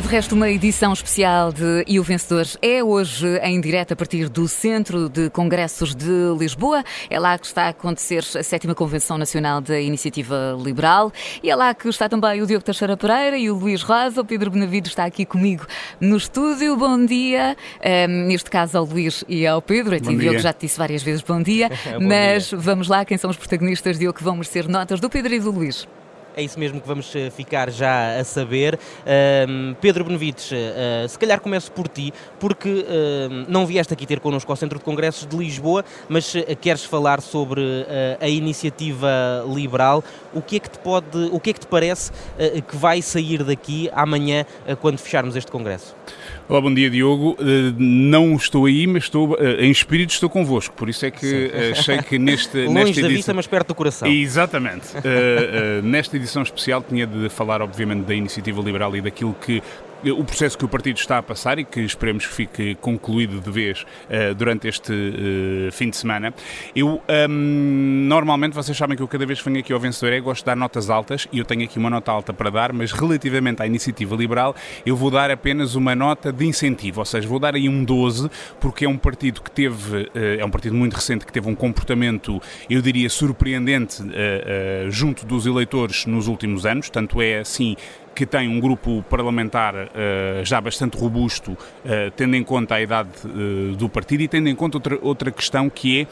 É de resto uma edição especial de E o Vencedor é hoje em direto a partir do Centro de Congressos de Lisboa. É lá que está a acontecer a sétima Convenção Nacional da Iniciativa Liberal e é lá que está também o Diogo Teixeira Pereira e o Luís Rosa. O Pedro Benavides está aqui comigo no estúdio. Bom dia. Um, neste caso ao Luís e ao Pedro. A ti, Diogo, já te disse várias vezes bom dia. bom mas dia. vamos lá, quem são os protagonistas, Diogo, que vão merecer notas do Pedro e do Luís. É isso mesmo que vamos eh, ficar já a saber. Pedro Benevides, uh, se calhar começo por ti, porque uh, não vieste aqui ter connosco ao Centro de Congressos de Lisboa, mas uh, queres falar sobre a iniciativa liberal. O que é que te pode, o que é que te parece que vai sair daqui amanhã quando fecharmos este congresso? Olá, bom dia Diogo. Não estou aí, mas estou em espírito estou convosco, por isso é que achei que neste Longe nesta edição... da vista, mas perto do coração. Exatamente. nesta edição especial tinha de falar, obviamente, da iniciativa liberal e daquilo que o processo que o partido está a passar e que esperemos que fique concluído de vez uh, durante este uh, fim de semana. Eu, um, normalmente, vocês sabem que eu cada vez que venho aqui ao Vencedor é gosto de dar notas altas e eu tenho aqui uma nota alta para dar, mas relativamente à iniciativa liberal, eu vou dar apenas uma nota de incentivo, ou seja, vou dar aí um 12, porque é um partido que teve, uh, é um partido muito recente que teve um comportamento, eu diria, surpreendente junto dos eleitores nos últimos anos, tanto é assim que tem um grupo parlamentar uh, já bastante robusto, uh, tendo em conta a idade uh, do partido e tendo em conta outra, outra questão que é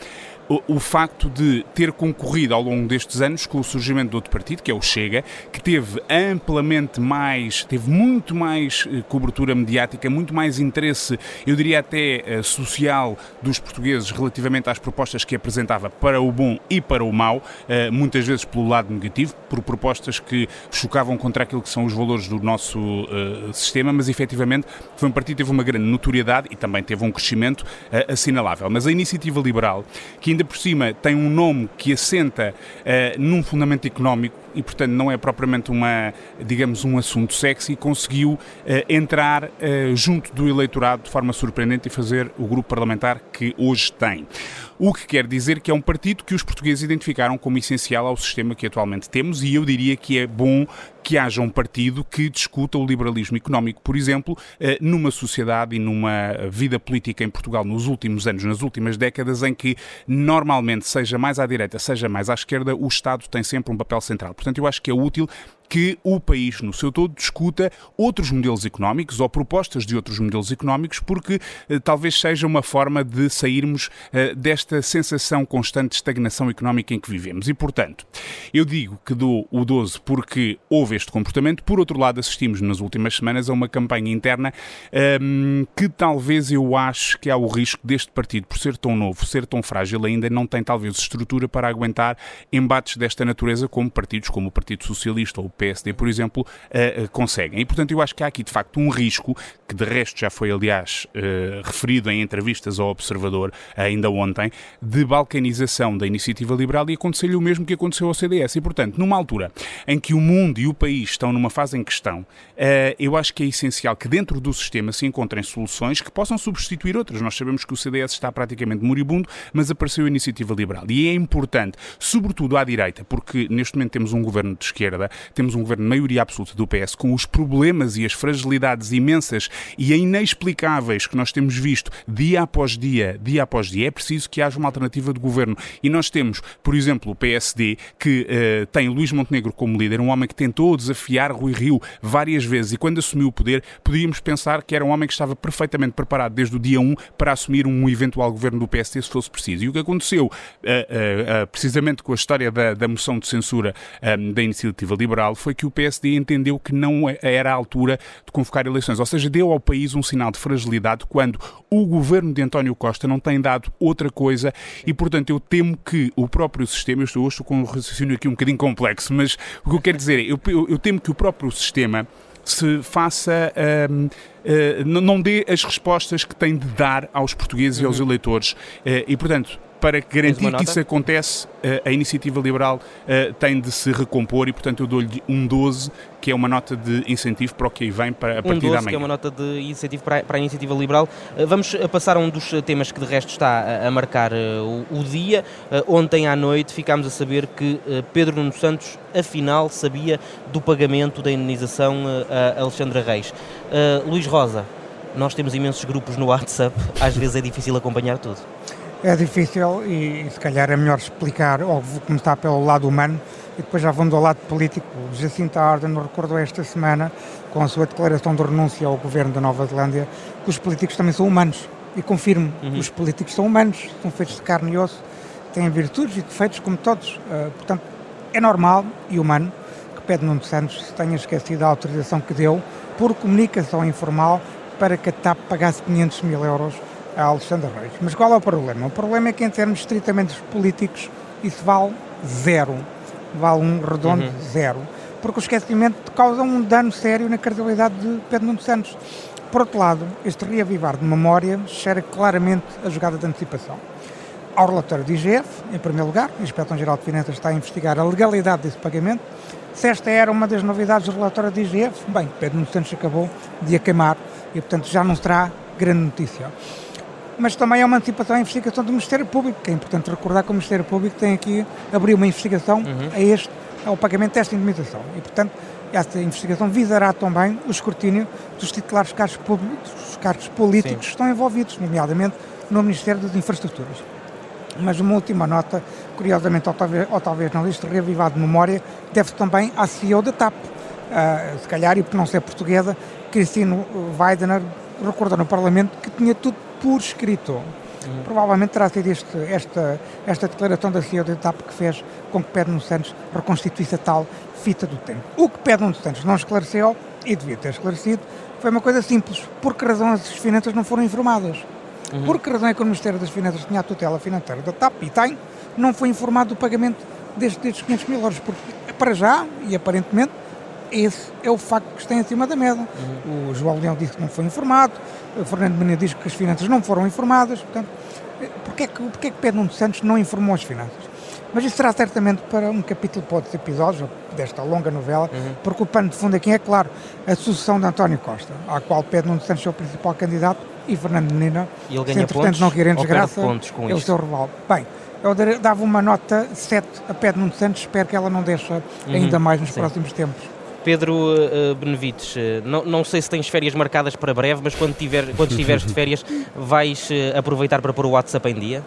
o, o, facto de ter concorrido ao longo destes anos com o surgimento de outro partido, que é o Chega, que teve amplamente mais, teve muito mais eh, cobertura mediática, muito mais interesse, eu diria até eh, social, dos portugueses relativamente às propostas que apresentava para o bom e para o mau, eh, muitas vezes pelo lado negativo, por propostas que chocavam contra aquilo que são os valores do nosso sistema, mas efetivamente foi um partido que teve uma grande notoriedade e também teve um crescimento assinalável. Mas a iniciativa liberal, que ainda por cima tem um nome que assenta uh, num fundamento económico e, portanto, não é propriamente uma, digamos, um assunto sexy, conseguiu uh, entrar uh, junto do eleitorado de forma surpreendente e fazer o grupo parlamentar que hoje tem. O que quer dizer que é um partido que os portugueses identificaram como essencial ao sistema que atualmente temos e eu diria que é bom que haja um partido que discuta o liberalismo económico, por exemplo, eh, numa sociedade e numa vida política em Portugal nos últimos anos, nas últimas décadas, em que normalmente, seja mais à direita, seja mais à esquerda, o Estado tem sempre um papel central. Portanto, eu acho que é útil que o país no seu todo discuta outros modelos económicos ou propostas de outros modelos económicos, porque eh, talvez seja uma forma de sairmos eh, desta sensação constante de estagnação económica em que vivemos. E, portanto, eu digo que dou o 12 porque houve este comportamento. Por outro lado, assistimos nas últimas semanas a uma campanha interna ehm, que talvez eu acho que há o risco deste partido, por ser tão novo, ser tão frágil, ainda não tem talvez estrutura para aguentar embates desta natureza como partidos como o Partido Socialista ou PSD, por exemplo, uh, conseguem. E, portanto, eu acho que há aqui, de facto, um risco, que de resto já foi, aliás, uh, referido em entrevistas ao Observador ainda ontem, de balcanização da iniciativa liberal e aconteceu-lhe o mesmo que aconteceu ao CDS. E, portanto, numa altura em que o mundo e o país estão numa fase em questão, eu acho que é essencial que dentro do sistema se encontrem soluções que possam substituir outras. Nós sabemos que o CDS está praticamente moribundo, mas apareceu a iniciativa liberal. E é importante, sobretudo à direita, porque neste momento temos um governo de esquerda, temos temos um governo de maioria absoluta do PS, com os problemas e as fragilidades imensas e inexplicáveis que nós temos visto dia após dia, dia após dia, é preciso que haja uma alternativa de governo. E nós temos, por exemplo, o PSD, que uh, tem Luís Montenegro como líder, um homem que tentou desafiar Rui Rio várias vezes e quando assumiu o poder, podíamos pensar que era um homem que estava perfeitamente preparado desde o dia 1 para assumir um eventual governo do PSD se fosse preciso. E o que aconteceu, uh, uh, precisamente com a história da, da moção de censura da iniciativa liberal, foi que o PSD entendeu que não é, era a altura de convocar eleições. Ou seja, deu ao país um sinal de fragilidade quando o governo de António Costa não tem dado outra coisa e, portanto, eu temo que o próprio sistema, eu estou hoje com um raciocínio aqui um bocadinho complexo, mas o que eu quero dizer é, eu, eu, eu temo que o próprio sistema se faça. Um, uh, eh, não dê as respostas que tem de dar aos portugueses uhum. e aos uhum. eleitores. Uh, e, portanto, para garantir que isso acontece, a iniciativa liberal tem de se recompor e, portanto, eu dou-lhe um 12, que é uma nota de incentivo para o que aí vem para a partir um 12, da manhã. que é uma nota de incentivo para, para a iniciativa liberal. Vamos passar a um dos temas que de resto está a, marcar o, o, dia. Ontem à noite ficámos a saber que Pedro Nuno Santos afinal sabia do pagamento da indenização a Alexandra Reis. Luís Rosa, nós temos imensos grupos no WhatsApp, às vezes é difícil acompanhar tudo. É difícil e, se calhar é melhor explicar, ou começar pelo lado humano e depois já vamos ao lado político. Jacinta Ardern recordou esta semana, com a sua declaração de renúncia ao governo da Nova Zelândia, que os políticos também são humanos. E confirmo, uhum. os políticos são humanos, são feitos de carne e osso, têm virtudes e defeitos como todos. Uh, portanto, é normal e humano que Pedro Nuno Santos se tenha esquecido da autorização que deu por comunicação informal para que a TAP pagasse 500 mil euros a Alexandre Reis. Mas qual é o problema? O problema é que, em termos estritamente políticos, isso vale zero. Vale um redondo uhum. zero. Porque o esquecimento causa um dano sério na credibilidade de Pedro Nuno Santos. Por outro lado, este reavivar de memória cheira claramente a jogada de antecipação. Ao relatório do IGF, em primeiro lugar, a Inspeção-Geral de Finanças está a investigar a legalidade desse pagamento. Se esta era uma das novidades do relatório do IGF, bem, Pedro Nuno Santos acabou de a queimar e, portanto, já não será grande notícia mas também é uma antecipação à investigação do Ministério Público, que é importante recordar que o Ministério Público tem aqui abrir uma investigação uhum. a este, ao pagamento desta indemnização. E, portanto, esta investigação visará também o escrutínio dos titulares cargos, públicos, dos cargos políticos Sim. que estão envolvidos, nomeadamente no Ministério das Infraestruturas. Mas uma última nota, curiosamente, ou talvez, ou talvez não, este reavivado de memória deve também à CEO da TAP. Uh, se calhar, e por não ser portuguesa, Cristino Weidener recordou no Parlamento que tinha tudo por escrito. Uhum. Provavelmente terá sido este, esta, esta declaração da CEO da TAP que fez com que Pedro Nuno Santos reconstituísse a tal fita do tempo. O que Pedro Nuno Santos não esclareceu, e devia ter esclarecido, foi uma coisa simples. Por que razão as finanças não foram informadas? Uhum. Por que razão é que o Ministério das Finanças tinha a tutela financeira da TAP e tem, não foi informado do pagamento destes, destes 500 mil euros? Porque, para já, e aparentemente, esse é o facto que está em cima da mesa. Uhum. O João Leão disse que não foi informado, Fernando Menezes diz que as finanças não foram informadas, portanto, porquê é que, é que Pedro Nuno Santos não informou as finanças? Mas isso será certamente para um capítulo para outros episódios desta longa novela, uhum. porque o pano de fundo aqui é claro, a sucessão de António Costa, à qual Pedro Nuno Santos é o principal candidato e Fernando Menina, e ele ganha se pontos, não querem desgraça, pontos com é o seu rival. Bem, eu dava uma nota 7 a Pedro Nuno Santos, espero que ela não deixe uhum. ainda mais nos Sim. próximos tempos. Pedro uh, não, não sei se tens férias marcadas para breve, mas quando, tiver, quando estiveres de férias, vais aproveitar para pôr o WhatsApp em dia?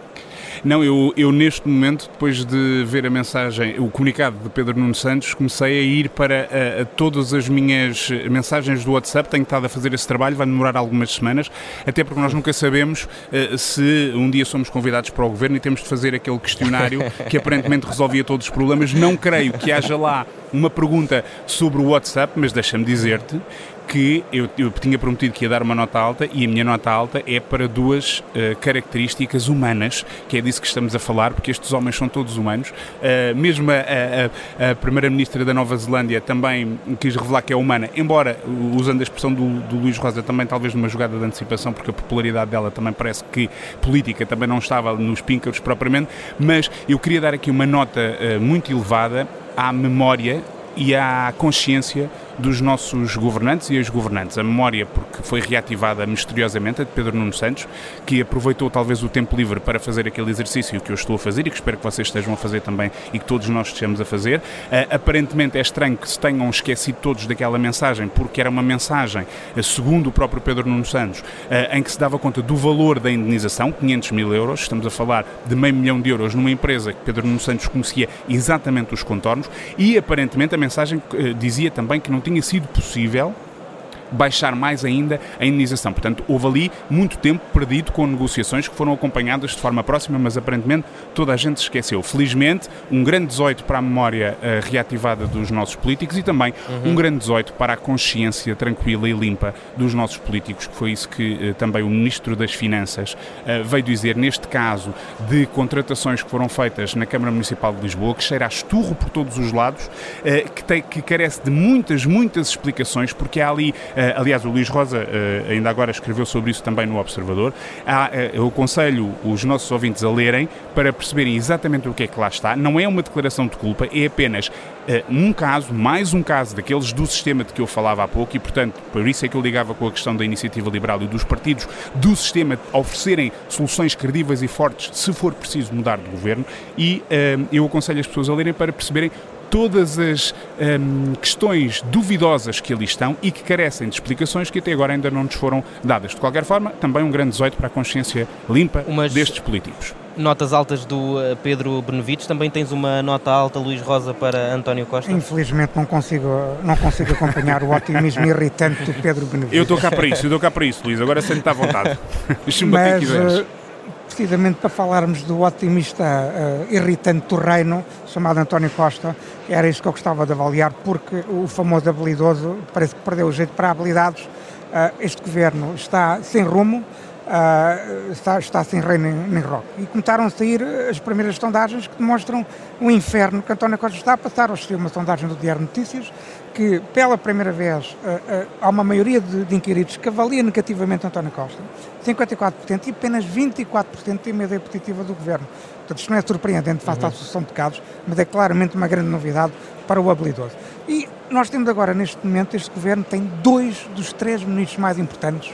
Não, eu, eu neste momento, depois de ver a mensagem, o comunicado de Pedro Nuno Santos, comecei a ir para a, a todas as minhas mensagens do WhatsApp. Tenho estado a fazer esse trabalho, vai demorar algumas semanas, até porque nós nunca sabemos uh, se um dia somos convidados para o governo e temos de fazer aquele questionário que aparentemente resolvia todos os problemas. Não creio que haja lá uma pergunta sobre o WhatsApp, mas deixa-me dizer-te que eu, eu, tinha prometido que ia dar uma nota alta e a minha nota alta é para duas uh, características humanas, que é disso que estamos a falar, porque estes homens são todos humanos. Uh, mesmo a, a, a Primeira-Ministra da Nova Zelândia também quis revelar que é humana, embora, usando a expressão do, do Luís Rosa, também talvez numa jogada de antecipação, porque a popularidade dela também parece que política também não estava nos píncaros propriamente, mas eu queria dar aqui uma nota uh, muito elevada à memória e à consciência dos nossos governantes e ex-governantes. A memória, porque foi reativada misteriosamente, a de Pedro Nuno Santos, que aproveitou talvez o tempo livre para fazer aquele exercício que eu estou a fazer e que espero que vocês estejam a fazer também e que todos nós estejamos a fazer. Uh, aparentemente é estranho que se tenham esquecido todos daquela mensagem, porque era uma mensagem, uh, segundo o próprio Pedro Nuno Santos, uh, em que se dava conta do valor da indenização, 500 mil euros, estamos a falar de meio milhão de euros numa empresa que Pedro Nuno Santos conhecia exatamente os contornos, e aparentemente a mensagem dizia também que não tinha tinha sido possível baixar mais ainda a indenização. Portanto, houve ali muito tempo perdido com negociações que foram acompanhadas de forma próxima, mas aparentemente toda a gente se esqueceu. Felizmente, um grande 18 para a memória uh, reativada dos nossos políticos e também uhum. um grande 18 para a consciência tranquila e limpa dos nossos políticos, que foi isso que uh, também o Ministro das Finanças uh, veio dizer neste caso de contratações que foram feitas na Câmara Municipal de Lisboa, que cheira a esturro por todos os lados, que, tem, que carece de muitas, muitas explicações, porque há ali aliás, o Luís Rosa ainda agora escreveu sobre isso também no Observador. eu aconselho os nossos ouvintes a lerem para perceberem exatamente o que é que lá está. Não é uma declaração de culpa, é apenas um caso, mais um caso daqueles do sistema de que eu falava há pouco e, portanto, por isso é que eu ligava com a questão da iniciativa liberal e dos partidos do sistema oferecerem soluções credíveis e fortes se for preciso mudar de governo e eu aconselho as pessoas a lerem para perceberem todas as um, questões duvidosas que ali estão e que carecem de explicações que até agora ainda não nos foram dadas. De qualquer forma, também um grande 18 para a consciência limpa Umas destes políticos. Notas altas do uh, Pedro Benevides, também tens uma nota alta, Luís Rosa, para António Costa? Infelizmente não consigo, não consigo acompanhar o otimismo irritante do Pedro Benevides. Eu estou cá para isso, eu estou cá para isso, Luís, agora sente-te à vontade. Deixa-me bater quiseres precisamente para falarmos do otimista uh, irritante do reino, chamado António Costa, era isso que eu gostava de avaliar, porque o famoso habilidoso parece que perdeu o jeito para habilidades. Uh, este governo está sem rumo, uh, está, está sem reino nem rock. E começaram a sair as primeiras sondagens que demonstram o inferno que António Costa está a passar. Hoje saiu uma sondagem do Diário Notícias que, pela primeira vez, uh, uh, há uma maioria de, de, inquiridos que avalia negativamente António Costa, 54%, e apenas 24% têm uma ideia positiva do governo. Portanto, isto não é surpreendente face uhum. à Associação de Casos, mas é claramente uma grande novidade para o habilidoso. E nós temos agora, neste momento, este governo tem dois dos três ministros mais importantes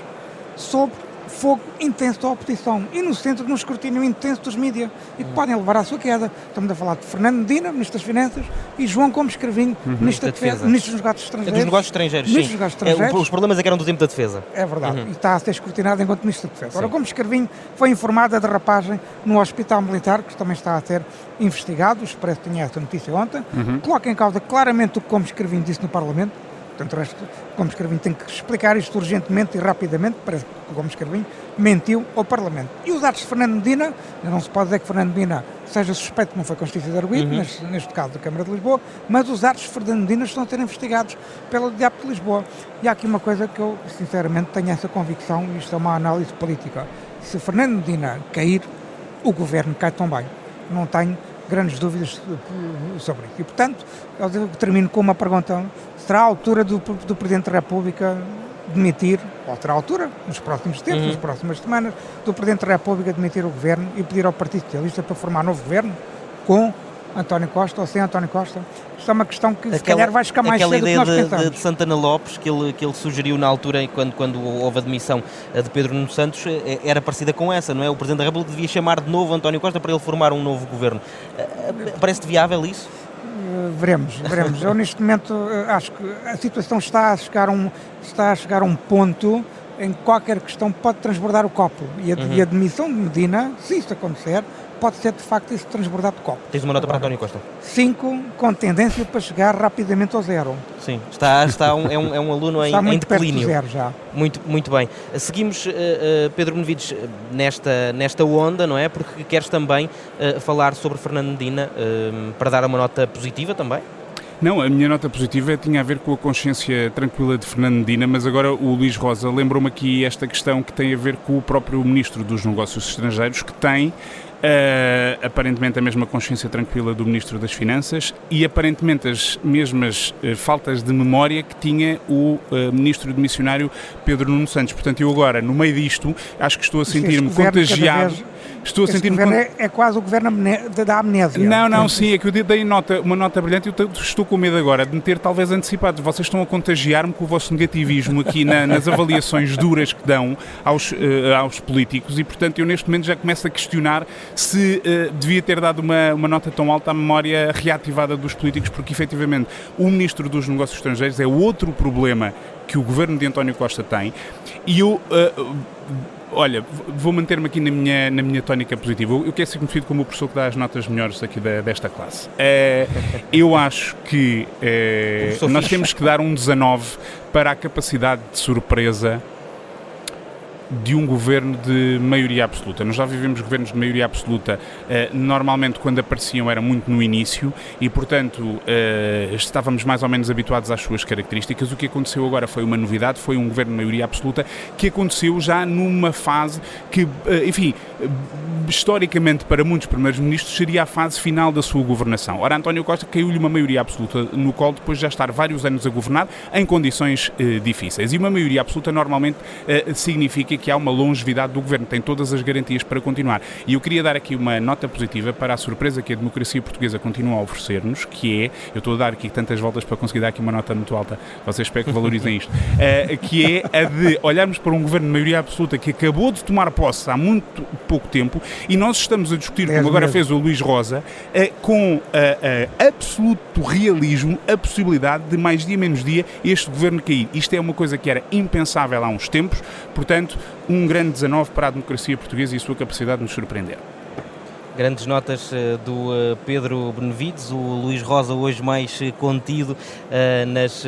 sobre fogo intenso da oposição e no centro de um escrutínio intenso dos mídias e que podem levar à sua queda. Estamos a falar de Fernando Medina, Ministro das Finanças, e João Gomes Cravinho, uhum, Ministro da Defesa, Ministro dos Negócios Estrangeiros. É dos Negócios Estrangeiros, sim. Dos negócios estrangeiros. É, os problemas é que eram do tempo da Defesa. É verdade, uhum. e está a ser escrutinado enquanto Ministro da Defesa. Sim. Ora, Gomes Cravinho foi informado da derrapagem no Hospital Militar, que também está a ser investigado, o Expresso tinha essa notícia ontem, uhum. coloca em causa claramente o que Gomes Cravinho disse no Parlamento, Portanto, o resto, Gomes Carvinho tem que explicar isto urgentemente e rapidamente, parece que o Gomes Carvinho mentiu ao Parlamento. E os atos de Fernando Medina, não se pode dizer que Fernando Medina seja suspeito não foi constituído de arguido, uhum. neste, neste, caso da Câmara de Lisboa, mas os atos de Fernando Medina estão a ser investigados pela Diabo de Lisboa. E há aqui uma coisa que eu, sinceramente, tenho essa convicção, e isto é uma análise política. Se Fernando Medina cair, o governo cai também. Não tenho grandes dúvidas sobre isso. E, portanto, eu termino com uma pergunta será a altura do, do Presidente da República demitir, ou terá a altura, nos próximos tempos, uhum. nas próximas semanas, do Presidente da República demitir o Governo e pedir ao Partido Socialista para formar novo Governo com António Costa ou sem António Costa. Isto é uma questão que aquela, se calhar vai ficar mais aquela ideia de, de, Santana Lopes que ele, que ele sugeriu na altura, quando, quando houve a demissão de Pedro Nuno Santos, eh, era parecida com essa, não é? O Presidente da República devia chamar de novo António Costa para ele formar um novo governo. Eh, eh, parece-te viável isso? veremos, veremos. Eu neste momento eh, acho que a situação está a chegar a um, está a chegar a um ponto em que qualquer questão pode transbordar o copo. E a, uhum. e a demissão de Medina, se isso acontecer, pode ser de facto esse transbordar de copo. Tens uma nota Agora, para António Costa? 5, com tendência para chegar rapidamente ao zero. Sim, está, está um, é, um, é um aluno em, muito em declínio. Zero já. Muito, muito bem. Seguimos, uh, uh, Pedro Benevides, nesta, nesta onda, não é? Porque queres também uh, falar sobre Fernando Medina para dar uma nota positiva também? Não, a minha nota positiva tinha a ver com a consciência tranquila de Fernando Medina, mas agora o Luís Rosa lembrou-me aqui esta questão que tem a ver com o próprio Ministro dos Negócios Estrangeiros, que tem Uh, aparentemente a mesma consciência tranquila do Ministro das Finanças e aparentemente as mesmas uh, faltas de memória que tinha o uh, Ministro de Missionário Pedro Nuno Santos. Portanto, eu agora, no meio disto, acho que estou a sentir-me contagiado. Estou a sentir-me. Con... É, é, quase o governo da amnésia. Não, não, sim, é que eu dei nota, uma nota brilhante e eu estou com medo agora de me ter talvez antecipado. Vocês estão a contagiar-me com o vosso negativismo aqui na, nas avaliações duras que dão aos, aos políticos e, portanto, eu neste momento já começo a questionar se uh, devia ter dado uma, uma nota tão alta à memória reativada dos políticos, porque efetivamente o Ministro dos Negócios Estrangeiros é outro problema que o governo de António Costa tem e eu. Uh, olha, vou manter-me aqui na minha, na minha tónica positiva. Eu, quero ser conhecido como o professor que dá as notas melhores aqui da, desta classe. Uh, eu acho que uh, nós temos que dar um 19 para a capacidade de surpresa de um governo de maioria absoluta. Nós já vivemos governos de maioria absoluta, eh, normalmente quando apareciam era muito no início e, portanto, eh, estávamos mais ou menos habituados às suas características. O que aconteceu agora foi uma novidade, foi um governo de maioria absoluta que aconteceu já numa fase que, eh, enfim, historicamente para muitos primeiros ministros seria a fase final da sua governação. Ora, António Costa caiu-lhe uma maioria absoluta no colo depois de já estar vários anos a governar em condições difíceis. E uma maioria absoluta normalmente eh, significa que há uma longevidade do governo, tem todas as garantias para continuar. E eu queria dar aqui uma nota positiva para a surpresa que a democracia portuguesa continua a oferecer-nos, que é, eu estou a dar aqui tantas voltas para conseguir dar aqui uma nota muito alta, vocês espero que valorizem isto, uh, que é a de olharmos para um governo de maioria absoluta que acabou de tomar posse há muito pouco tempo e nós estamos a discutir, como agora fez o Luís Rosa, uh, com uh, absoluto realismo a possibilidade de mais dia menos dia este governo cair. Isto é uma coisa que era impensável há uns tempos, portanto, um grande 19 para a democracia portuguesa e a sua capacidade de nos surpreender. Grandes notas uh, do uh, Pedro Benevides, o Luís Rosa hoje mais uh, contido nas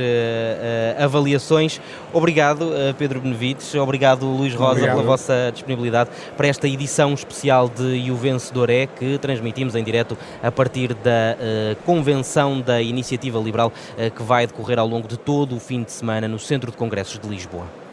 avaliações. Obrigado, Pedro Benevides, obrigado, Luís Rosa, obrigado. pela vossa disponibilidade para esta edição especial de E o Vencedor é, que transmitimos em direto a partir da convenção da Iniciativa Liberal que vai decorrer ao longo de todo o fim de semana no Centro de Congressos de Lisboa.